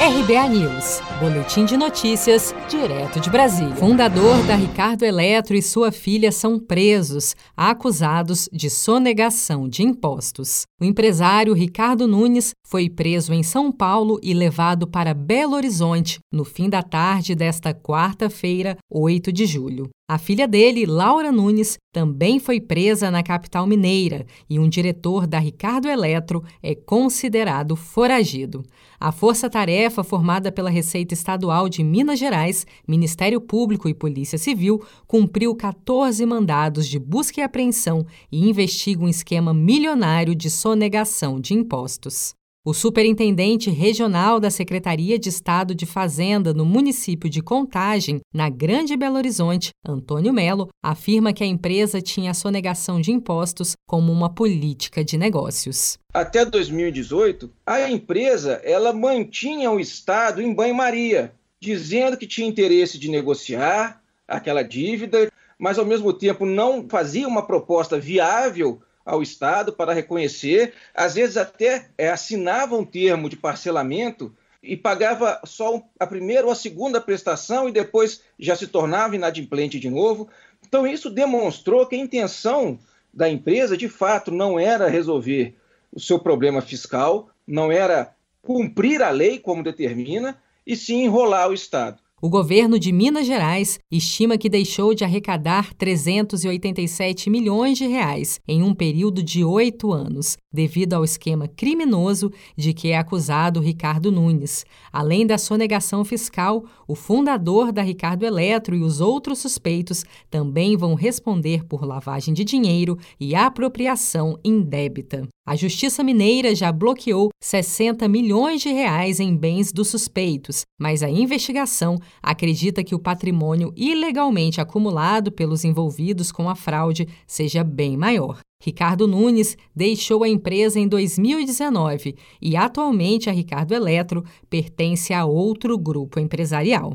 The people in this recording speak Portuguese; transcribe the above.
RBA News, Boletim de Notícias, direto de Brasília. Fundador da Ricardo Eletro e sua filha são presos, acusados de sonegação de impostos. O empresário Ricardo Nunes foi preso em São Paulo e levado para Belo Horizonte no fim da tarde desta quarta-feira, 8 de julho. A filha dele, Laura Nunes, também foi presa na capital mineira e um diretor da Ricardo Eletro é considerado foragido. A força-tarefa formada pela Receita Estadual de Minas Gerais, Ministério Público e Polícia Civil cumpriu 14 mandados de busca e apreensão e investiga um esquema milionário de sonegação de impostos. O superintendente regional da Secretaria de Estado de Fazenda no município de Contagem, na Grande Belo Horizonte, Antônio Melo, afirma que a empresa tinha a sonegação de impostos como uma política de negócios. Até 2018, a empresa ela mantinha o Estado em banho-maria, dizendo que tinha interesse de negociar aquela dívida, mas ao mesmo tempo não fazia uma proposta viável ao Estado para reconhecer, às vezes até é, assinava um termo de parcelamento e pagava só a primeira ou a segunda prestação e depois já se tornava inadimplente de novo. Então, isso demonstrou que a intenção da empresa, de fato, não era resolver o seu problema fiscal, não era cumprir a lei como determina, e sim enrolar o Estado. O governo de Minas Gerais estima que deixou de arrecadar 387 milhões de reais em um período de oito anos, devido ao esquema criminoso de que é acusado Ricardo Nunes. Além da sonegação fiscal, o fundador da Ricardo Eletro e os outros suspeitos também vão responder por lavagem de dinheiro e apropriação indébita. A Justiça Mineira já bloqueou 60 milhões de reais em bens dos suspeitos, mas a investigação acredita que o patrimônio ilegalmente acumulado pelos envolvidos com a fraude seja bem maior. Ricardo Nunes deixou a empresa em 2019 e atualmente a Ricardo Eletro pertence a outro grupo empresarial.